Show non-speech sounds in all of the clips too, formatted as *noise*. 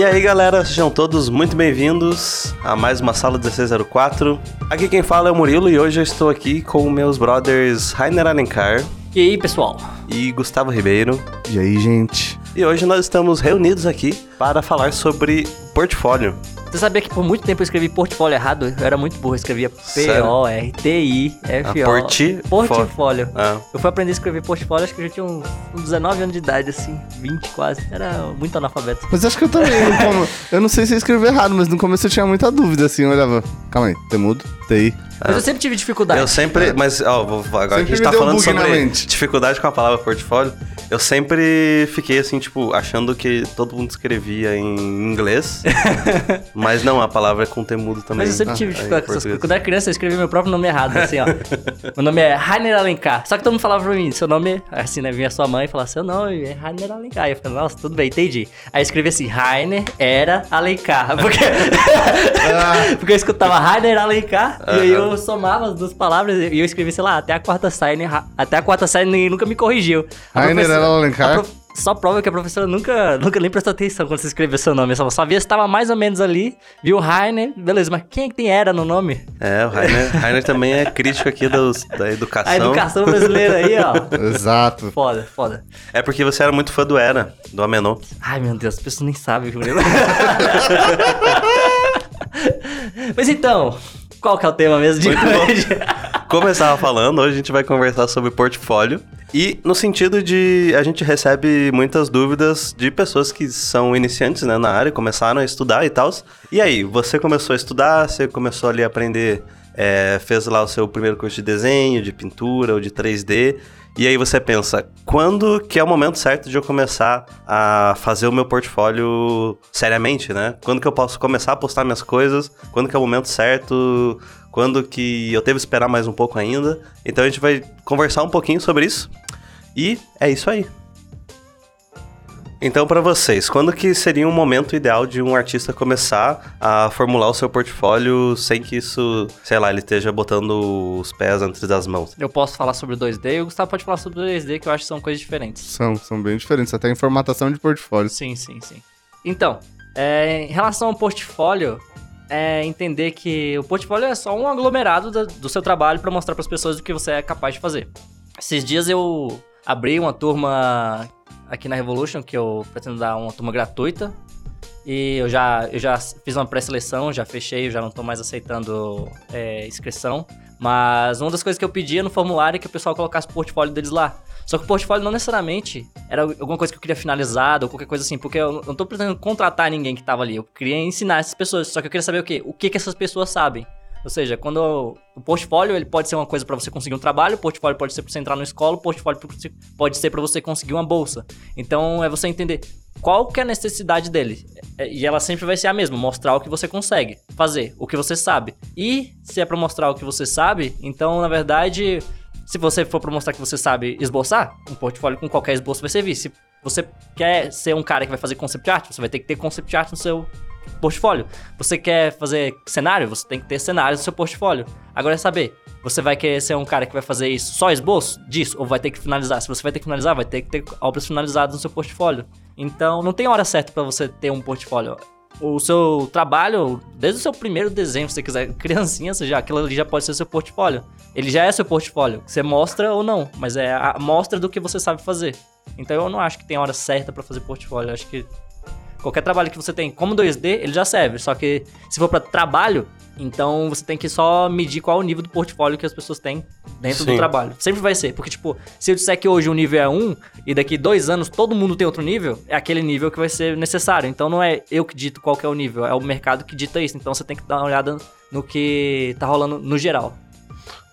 E aí galera, sejam todos muito bem-vindos a mais uma sala 1604. Aqui quem fala é o Murilo e hoje eu estou aqui com meus brothers Rainer Alencar E aí, pessoal? e Gustavo Ribeiro. E aí, gente? E hoje nós estamos reunidos aqui para falar sobre portfólio. Você sabia que por muito tempo eu escrevi portfólio errado? Eu era muito burro, eu escrevia? P-O-R-T-I-F-O. Ah, porti- Portfólio. Ah, Eu fui aprender a escrever portfólio, acho que eu já tinha uns, uns 19 anos de idade, assim, 20 quase. Era muito analfabeto. Mas acho que eu também. no come- Eu não sei se eu escrevi errado, mas no começo eu tinha muita dúvida, assim. Eu olhava, calma aí, temudo, TI. Mas eu sempre tive dificuldade. eu sempre, mas ó, agora que a Sempre gente tá falando sobre dificuldade com a palavra portfólio, eu sempre fiquei assim, tipo, achando que todo mundo escrevia em inglês, *laughs* mas não, a palavra é com temudo também. Mas eu sempre Ah, tive aí, dificuldade com essas coisas. Quando eu era criança, eu escrevi meu próprio nome errado, assim, ó. *laughs* meu nome é Rainer Alencar. Só que todo mundo falava pra mim, seu nome, assim, né? Vinha sua mãe e falava, seu nome é Rainer Alencar. E eu falei, nossa, tudo bem, entendi. Aí eu escrevi assim, Rainer era Alencar. *laughs* Porque, porque eu escutava Rainer Alencar, e aí eu somava as duas palavras e eu escrevi, sei lá, até a quarta? Ra- até a quarta série ninguém nunca me corrigiu. A Rainer Alencar? prof- Só prova que a professora nunca, nunca nem prestou atenção quando você escreveu seu nome. Ela só via se tava mais ou menos ali, viu Rainer, beleza, mas quem é que tem era no nome? É, o Rainer, Rainer também é crítico aqui dos, da educação. A educação brasileira aí, ó. Exato. Foda, foda. É porque você era muito fã do Era, do Amenô. Ai, meu Deus, as pessoas nem sabem. Murilo. *laughs* Mas então, qual que é o tema mesmo de Muito bom. hoje? Como eu estava falando, hoje a gente vai conversar sobre portfólio. E no sentido de a gente recebe muitas dúvidas de pessoas que são iniciantes né, na área, começaram a estudar e tal. E aí, você começou a estudar, você começou ali a aprender, é, fez lá o seu primeiro curso de desenho, de pintura ou de 3D. E aí você pensa, quando que é o momento certo de eu começar a fazer o meu portfólio seriamente, né? Quando que eu posso começar a postar minhas coisas? Quando que é o momento certo? Quando que eu devo esperar mais um pouco ainda? Então a gente vai conversar um pouquinho sobre isso. E é isso aí. Então, para vocês, quando que seria um momento ideal de um artista começar a formular o seu portfólio sem que isso, sei lá, ele esteja botando os pés antes das mãos? Eu posso falar sobre o 2D e o Gustavo pode falar sobre o 3D, que eu acho que são coisas diferentes. São, são bem diferentes, até em formatação de portfólio. Sim, sim, sim. Então, é, em relação ao portfólio, é entender que o portfólio é só um aglomerado do seu trabalho para mostrar para as pessoas o que você é capaz de fazer. Esses dias eu abri uma turma aqui na Revolution, que eu pretendo dar uma turma gratuita. E eu já, eu já fiz uma pré-seleção, já fechei, eu já não tô mais aceitando é, inscrição. Mas uma das coisas que eu pedia no formulário é que o pessoal colocasse o portfólio deles lá. Só que o portfólio não necessariamente era alguma coisa que eu queria finalizado ou qualquer coisa assim, porque eu não tô pretendendo contratar ninguém que tava ali. Eu queria ensinar essas pessoas. Só que eu queria saber o quê? O que, que essas pessoas sabem. Ou seja, quando o portfólio ele pode ser uma coisa para você conseguir um trabalho, o portfólio pode ser para você entrar na escola, o portfólio pode ser para você conseguir uma bolsa. Então é você entender qual que é a necessidade dele. É, E ela sempre vai ser a mesma, mostrar o que você consegue fazer, o que você sabe. E se é para mostrar o que você sabe, então na verdade, se você for para mostrar que você sabe esboçar, um portfólio com qualquer esboço vai servir. Se você quer ser um cara que vai fazer concept art, você vai ter que ter concept art no seu portfólio. Você quer fazer cenário? Você tem que ter cenários no seu portfólio. Agora é saber, você vai querer ser um cara que vai fazer isso só esboço disso? Ou vai ter que finalizar? Se você vai ter que finalizar, vai ter que ter obras finalizadas no seu portfólio. Então, não tem hora certa pra você ter um portfólio. O seu trabalho, desde o seu primeiro desenho, se você quiser, *laughs* criancinha, você já, aquilo ali já pode ser seu portfólio. Ele já é seu portfólio. Você mostra ou não, mas é a mostra do que você sabe fazer. Então eu não acho que tem hora certa pra fazer portfólio. Eu acho que Qualquer trabalho que você tem como 2D, ele já serve. Só que se for para trabalho, então você tem que só medir qual é o nível do portfólio que as pessoas têm dentro Sim. do trabalho. Sempre vai ser. Porque, tipo, se eu disser que hoje o nível é 1 e daqui dois anos todo mundo tem outro nível, é aquele nível que vai ser necessário. Então não é eu que dito qual que é o nível, é o mercado que dita isso. Então você tem que dar uma olhada no que tá rolando no geral.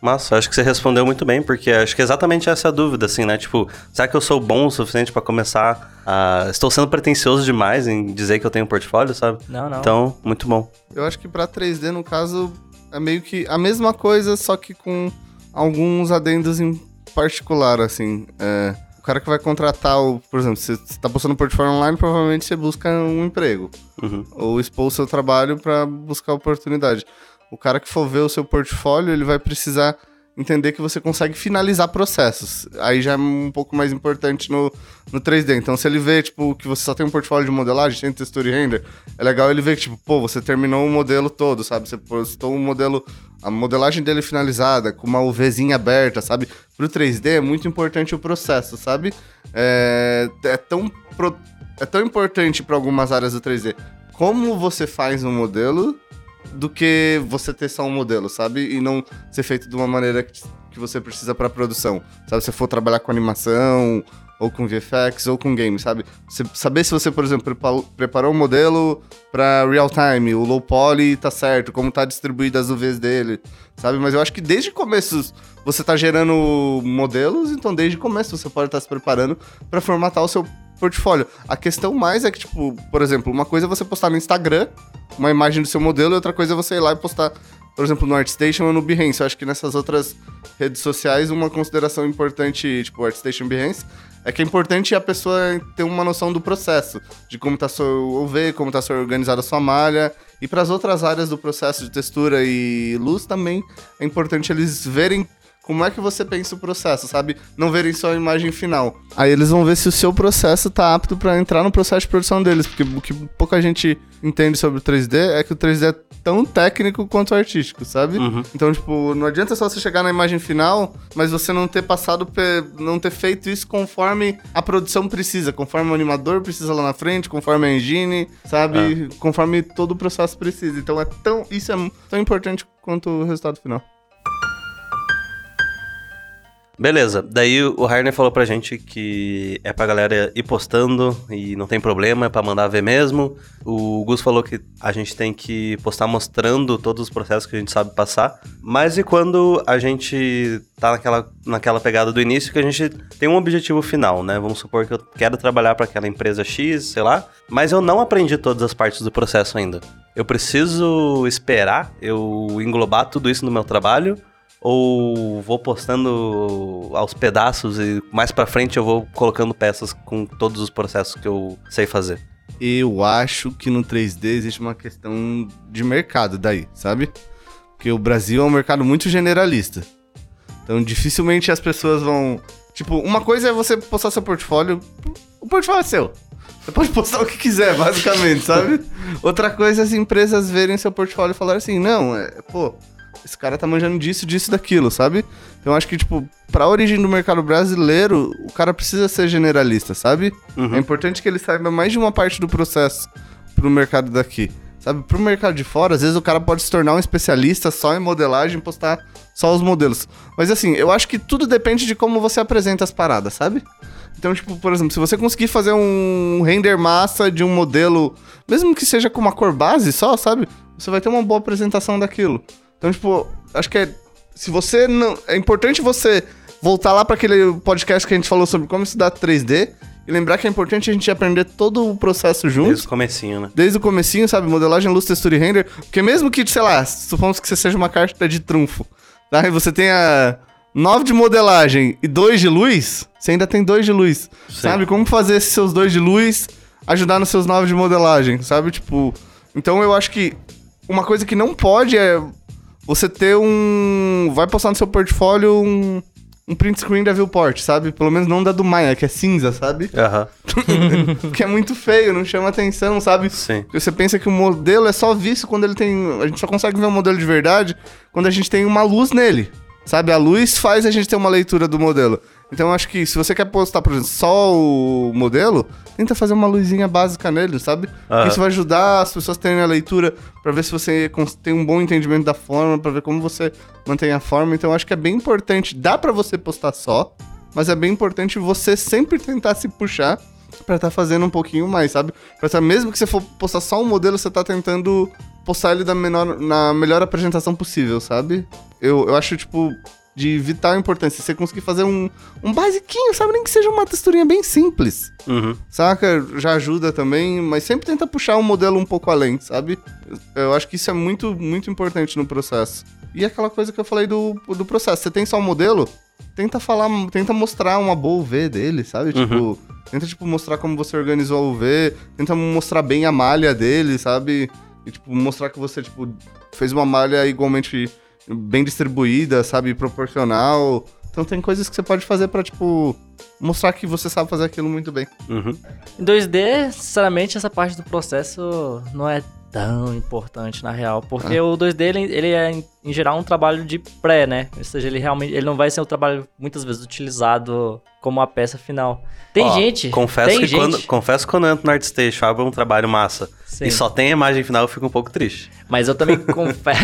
Massa, acho que você respondeu muito bem, porque acho que é exatamente essa a dúvida, assim, né? Tipo, será que eu sou bom o suficiente pra começar a. Estou sendo pretencioso demais em dizer que eu tenho um portfólio, sabe? Não, não. Então, muito bom. Eu acho que pra 3D, no caso, é meio que a mesma coisa, só que com alguns adendos em particular, assim. É, o cara que vai contratar, o, por exemplo, se você tá postando portfólio online, provavelmente você busca um emprego. Uhum. Ou expor o seu trabalho pra buscar oportunidade. O cara que for ver o seu portfólio, ele vai precisar entender que você consegue finalizar processos. Aí já é um pouco mais importante no, no 3D. Então, se ele vê, tipo, que você só tem um portfólio de modelagem, tem textura e render, é legal ele ver que, tipo, pô, você terminou o modelo todo, sabe? Você postou um modelo, a modelagem dele finalizada, com uma UVzinha aberta, sabe? Pro 3D é muito importante o processo, sabe? É, é tão, pro, é tão importante para algumas áreas do 3D como você faz um modelo do que você ter só um modelo, sabe? E não ser feito de uma maneira que, você precisa para produção. Sabe, se for trabalhar com animação, ou com VFX, ou com game, sabe? Você saber se você, por exemplo, preparou um modelo para real time, o low poly tá certo, como tá distribuído as UVs dele, sabe? Mas eu acho que desde o começo você tá gerando modelos, então desde o começo você pode estar tá se preparando para formatar o seu portfólio. A questão mais é que, tipo, por exemplo, uma coisa é você postar no Instagram uma imagem do seu modelo e outra coisa é você ir lá e postar, por exemplo, no ArtStation ou no Behance. Eu acho que nessas outras redes sociais, uma consideração importante, tipo, ArtStation Behance, é que é importante a pessoa ter uma noção do processo, de como está seu UV, como está organizada a sua malha. E para as outras áreas do processo de textura e luz também é importante eles verem como é que você pensa o processo, sabe? Não verem só a imagem final. Aí eles vão ver se o seu processo tá apto para entrar no processo de produção deles, porque o que pouca gente entende sobre o 3D é que o 3D é tão técnico quanto artístico, sabe? Uhum. Então, tipo, não adianta só você chegar na imagem final, mas você não ter passado, não ter feito isso conforme a produção precisa, conforme o animador precisa lá na frente, conforme a engine, sabe? É. Conforme todo o processo precisa. Então é tão, isso é tão importante quanto o resultado final. Beleza, daí o Harner falou pra gente que é pra galera ir postando e não tem problema, é pra mandar ver mesmo. O Gus falou que a gente tem que postar mostrando todos os processos que a gente sabe passar. Mas e quando a gente tá naquela, naquela pegada do início que a gente tem um objetivo final, né? Vamos supor que eu quero trabalhar para aquela empresa X, sei lá, mas eu não aprendi todas as partes do processo ainda. Eu preciso esperar eu englobar tudo isso no meu trabalho ou vou postando aos pedaços e mais para frente eu vou colocando peças com todos os processos que eu sei fazer? Eu acho que no 3D existe uma questão de mercado daí, sabe? Porque o Brasil é um mercado muito generalista. Então dificilmente as pessoas vão. Tipo, uma coisa é você postar seu portfólio. O portfólio é seu. Você pode postar o que quiser, basicamente, sabe? *laughs* Outra coisa é as empresas verem seu portfólio e falarem assim, não, é, pô, esse cara tá manjando disso, disso, daquilo, sabe? Então acho que, tipo, pra origem do mercado brasileiro, o cara precisa ser generalista, sabe? Uhum. É importante que ele saiba mais de uma parte do processo pro mercado daqui. Sabe, pro mercado de fora, às vezes o cara pode se tornar um especialista só em modelagem, postar só os modelos. Mas assim, eu acho que tudo depende de como você apresenta as paradas, sabe? Então, tipo, por exemplo, se você conseguir fazer um render massa de um modelo, mesmo que seja com uma cor base só, sabe? Você vai ter uma boa apresentação daquilo. Então, tipo, acho que é. Se você não. É importante você voltar lá para aquele podcast que a gente falou sobre como estudar 3D e lembrar que é importante a gente aprender todo o processo junto. Desde o comecinho, né? Desde o comecinho, sabe? Modelagem, luz, textura e render. Porque mesmo que, sei lá, supomos que você seja uma carta de trunfo, tá? E você tenha 9 de modelagem e 2 de luz, você ainda tem 2 de luz. Sim. Sabe? Como fazer esses seus 2 de luz ajudar nos seus 9 de modelagem, sabe? Tipo... Então eu acho que uma coisa que não pode é você ter um. Vai postar no seu portfólio um, um print screen da viewport, sabe? Pelo menos não da do Maia, que é cinza, sabe? Aham. Uhum. *laughs* que é muito feio, não chama atenção, sabe? Sim. Você pensa que o modelo é só visto quando ele tem. A gente só consegue ver um modelo de verdade quando a gente tem uma luz nele. Sabe? A luz faz a gente ter uma leitura do modelo. Então eu acho que se você quer postar, por exemplo, só o modelo, tenta fazer uma luzinha básica nele, sabe? Uhum. Isso vai ajudar as pessoas a terem a leitura para ver se você tem um bom entendimento da forma, para ver como você mantém a forma. Então eu acho que é bem importante. Dá para você postar só, mas é bem importante você sempre tentar se puxar para estar tá fazendo um pouquinho mais, sabe? Pra tá, mesmo que você for postar só um modelo, você tá tentando postar ele da menor, na melhor apresentação possível, sabe? Eu, eu acho, tipo, de vital importância. Você conseguir fazer um, um basiquinho, sabe? Nem que seja uma texturinha bem simples. Uhum. Saca? Já ajuda também, mas sempre tenta puxar um modelo um pouco além, sabe? Eu acho que isso é muito, muito importante no processo. E aquela coisa que eu falei do, do processo. Você tem só um modelo, tenta falar, tenta mostrar uma boa UV dele, sabe? Uhum. Tipo, tenta, tipo, mostrar como você organizou a UV, tenta mostrar bem a malha dele, sabe? E, tipo, mostrar que você, tipo, fez uma malha igualmente bem distribuída, sabe? Proporcional. Então tem coisas que você pode fazer pra, tipo, mostrar que você sabe fazer aquilo muito bem. Uhum. Em 2D, sinceramente, essa parte do processo não é tão importante na real, porque o 2D ele, ele é em, geral um trabalho de pré, né? Ou seja, ele realmente ele não vai ser um trabalho muitas vezes utilizado como a peça final. Tem Ó, gente, Confesso tem que gente, quando, confesso quando eu entro no ArtStation, abro um trabalho massa Sim. e só tem a imagem final, eu fico um pouco triste. Mas eu também *laughs* confesso.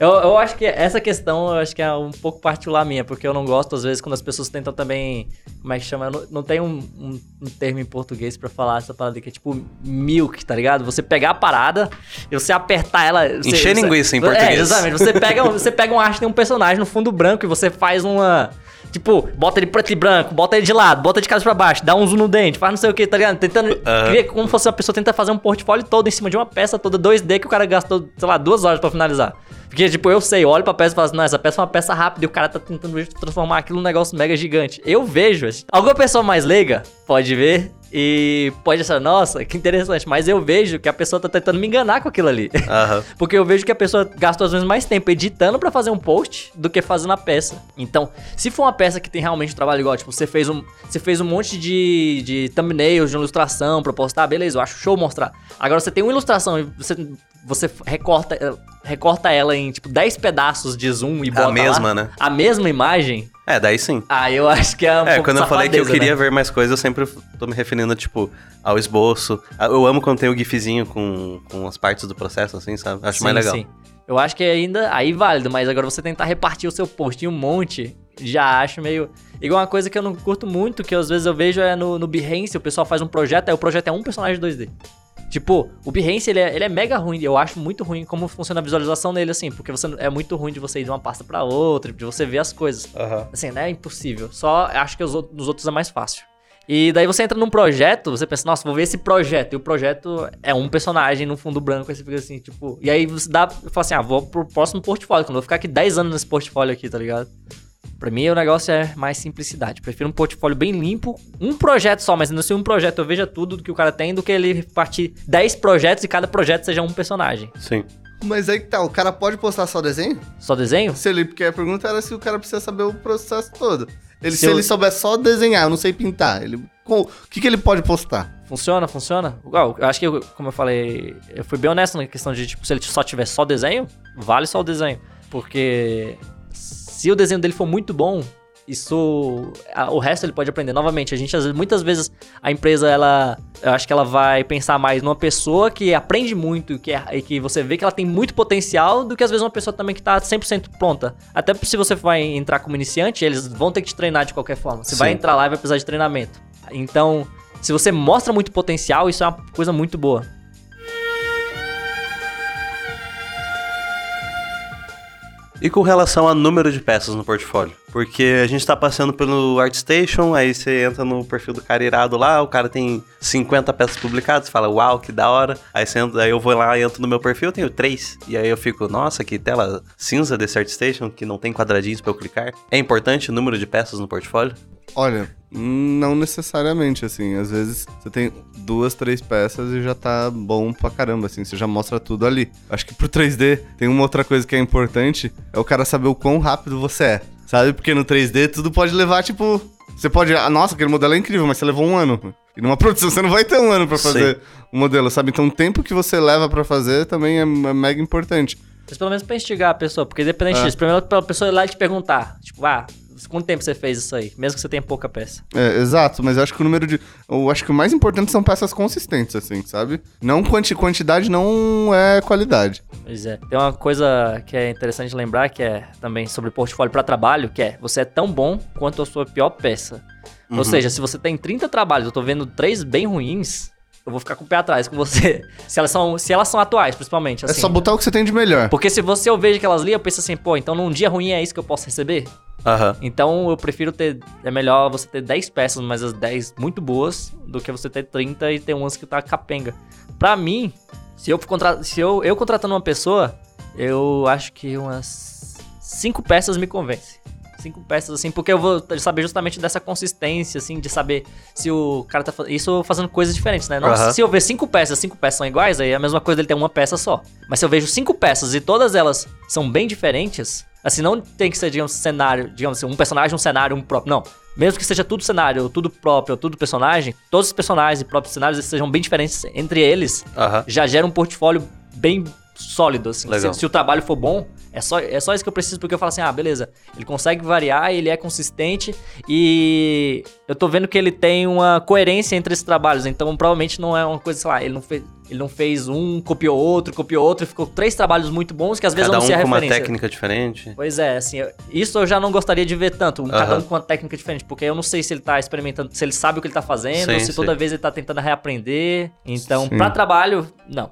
eu, eu acho que essa questão eu acho que é um pouco particular minha, porque eu não gosto, às vezes, quando as pessoas tentam também. Como é que chama? Não, não tem um, um- um termo em português pra falar essa parada que é tipo milk, tá ligado? Você pegar a parada e você apertar ela. Você, Encher você- linguiça em É, português. exatamente. Você pega, um- você pega um arte, tem um personagem no fundo branco e você faz uma. Tipo, bota ele preto e branco, bota ele de lado, bota de cabeça pra baixo, dá um zoom no dente, faz não sei o que, tá ligado? Tentando. Aham. Cria como fosse uma pessoa tenta fazer um portfólio todo em cima de uma peça toda 2D que o cara gastou, sei lá, duas horas pra finalizar. Porque, tipo, eu sei, eu olho pra peça e falo assim, não, essa peça é uma peça rápida e o cara tá tentando transformar aquilo num negócio mega gigante. Eu vejo, assim, alguma pessoa mais leiga pode ver e pode achar, nossa, que interessante, mas eu vejo que a pessoa tá tentando me enganar com aquilo ali. *laughs* Aham. Porque eu vejo que a pessoa gastou às vezes mais tempo editando pra fazer um post do que fazendo a peça. Então, se for uma peça que tem realmente um trabalho igual, tipo, você fez um, você fez um monte de, de thumbnails, de ilustração pra postar, beleza, eu acho show mostrar. Agora você tem uma ilustração e você, você recorta, recorta ela em, tipo, 10 pedaços de zoom e bota A mesma, lá, né? A mesma imagem. É, daí sim. Ah, eu acho que é um É, quando eu falei que eu queria né? ver mais coisas, eu sempre tô me referindo, tipo, ao esboço. Ah, Eu amo quando tem o gifzinho com, com as partes do processo, assim, sabe? Acho mais Sim, legal. sim. Eu acho que ainda aí válido, mas agora você tentar repartir o seu post em um monte, já acho meio. Igual uma coisa que eu não curto muito, que às vezes eu vejo é no, no Behance, o pessoal faz um projeto, aí o projeto é um personagem 2D. Tipo, o Behance, ele é, ele é mega ruim, eu acho muito ruim como funciona a visualização dele, assim, porque você é muito ruim de você ir de uma pasta pra outra, de você ver as coisas. Aham. Assim, né? É impossível. Só acho que os outros, nos outros é mais fácil. E daí você entra num projeto, você pensa, nossa, vou ver esse projeto. E o projeto é um personagem no fundo branco, aí você fica assim, tipo. E aí você dá. Fala assim, ah, vou pro próximo portfólio. Quando eu vou ficar aqui 10 anos nesse portfólio aqui, tá ligado? Pra mim o negócio é mais simplicidade. Prefiro um portfólio bem limpo, um projeto só, mas ainda se um projeto eu veja tudo do que o cara tem, do que ele partir 10 projetos e cada projeto seja um personagem. Sim. Mas aí que tá, o cara pode postar só desenho? Só desenho? Se ele, porque a pergunta era se o cara precisa saber o processo todo. Ele, Se se eu- ele souber só desenhar, eu não sei pintar, ele, co- o que, que ele pode postar? Funciona, funciona. Igual, eu acho que, eu- como eu falei, eu fui bem honesto na questão de, tipo, se ele só tiver só desenho, vale só o desenho. Porque se o desenho dele for muito bom, isso. o resto ele pode aprender. Novamente, a gente, às vezes- muitas vezes, a empresa, ela. Eu acho que ela vai pensar mais numa pessoa que aprende muito que é- e que você vê que ela tem muito potencial do que às vezes uma pessoa também que tá 100% pronta. Até se você vai entrar como iniciante, eles vão ter que te treinar de qualquer forma. Você vai Sim. entrar lá e vai precisar de treinamento. Então, se você mostra muito potencial, isso é uma coisa muito boa. E com relação a número de peças no portfólio? Porque a gente tá passando pelo ArtStation, aí você entra no perfil do cara irado lá, o cara tem 50 peças publicadas, fala, uau, que da hora. Aí, você entra, aí eu vou lá entro no meu perfil, eu tenho três. E aí eu fico, nossa, que tela cinza desse ArtStation, que não tem quadradinhos pra eu clicar. É importante o número de peças no portfólio? Olha, não necessariamente, assim. Às vezes você tem duas, três peças e já tá bom pra caramba, assim. Você já mostra tudo ali. Acho que pro 3D tem uma outra coisa que é importante, é o cara saber o quão rápido você é. Sabe? Porque no 3D tudo pode levar, tipo... Você pode... Ah, nossa, aquele modelo é incrível, mas você levou um ano. E numa *laughs* produção você não vai ter um ano pra fazer o modelo, sabe? Então o tempo que você leva pra fazer também é, é mega importante. Mas pelo menos pra instigar a pessoa, porque independente É. disso, primeiro pra pessoa ir lá e te perguntar, tipo, ah, quanto tempo você fez isso aí? Mesmo que você tenha pouca peça. É, exato, mas eu acho que o número de. Eu acho que o mais importante são peças consistentes, assim, sabe? Não quanti quantidade não é qualidade. Pois é. Tem uma coisa que é interessante lembrar, que é também sobre portfólio pra trabalho, que é você é tão bom quanto a sua pior peça. Uhum. Ou seja, se você tem 30 trabalhos, eu tô vendo três bem ruins, eu vou ficar com o pé atrás com você. *laughs* se elas são, se elas são atuais, principalmente. É Assim. só botar o que você tem de melhor. Porque se você eu vejo aquelas ali, eu penso assim, pô, então num dia ruim é isso que eu posso receber? Aham. Então eu prefiro ter. É melhor você ter 10 peças, mas as 10 muito boas, do que você ter 30 e ter umas que tá capenga. Pra mim, se eu, for contra... se eu, eu contratando uma pessoa, eu acho que umas 5 peças me convence. Cinco peças, assim, porque eu vou saber justamente dessa consistência, assim, de saber se o cara tá fazendo. Isso fazendo coisas diferentes, né? Não, Aham. Se eu ver cinco peças, cinco peças são iguais, aí é a mesma coisa dele ter uma peça só. Mas se eu vejo cinco peças e todas elas são bem diferentes, assim, não tem que ser, digamos, cenário, digamos assim, um personagem, um cenário, um próprio. Não. Mesmo que seja tudo cenário, tudo próprio, tudo personagem, todos os personagens e próprios cenários sejam bem diferentes entre eles, Aham. já gera um portfólio bem sólido, assim. Se, se o trabalho for bom, é só, é só isso que eu preciso, porque eu falo assim, ah, beleza, ele consegue variar, ele é consistente e eu tô vendo que ele tem uma coerência entre esses trabalhos, então provavelmente não é uma coisa, sei lá, ele não fez, ele não fez um, copiou outro, copiou outro, e ficou três trabalhos muito bons que às vezes Cada não um sei a com uma referência. técnica diferente. Pois é, assim, eu- isso eu já não gostaria de ver tanto, um, cada Aham. um com uma técnica diferente, porque eu não sei se ele tá experimentando, se ele sabe o que ele tá fazendo, Sim, se sim. toda vez ele tá tentando reaprender. Então, pra trabalho, não.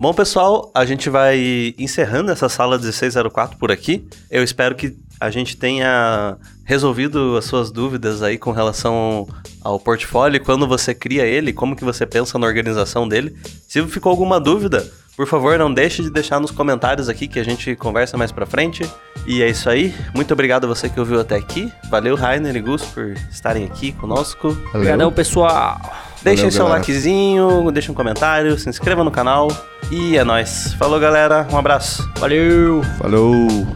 Bom, pessoal, a gente vai encerrando essa sala 1604 por aqui. Eu espero que a gente tenha resolvido as suas dúvidas aí com relação ao portfólio, quando você cria ele, como que você pensa na organização dele. Se ficou alguma dúvida, por favor, não deixe de deixar nos comentários aqui que a gente conversa mais pra frente. E é isso aí. Muito obrigado a você que ouviu até aqui. Valeu, Rainer e Gus, por estarem aqui conosco. Valeu. Obrigadão, pessoal. Deixem Valeu, seu galera. likezinho, deixem um comentário, se inscreva no canal. E é nóis. Falou, galera. Um abraço. Valeu! Falou.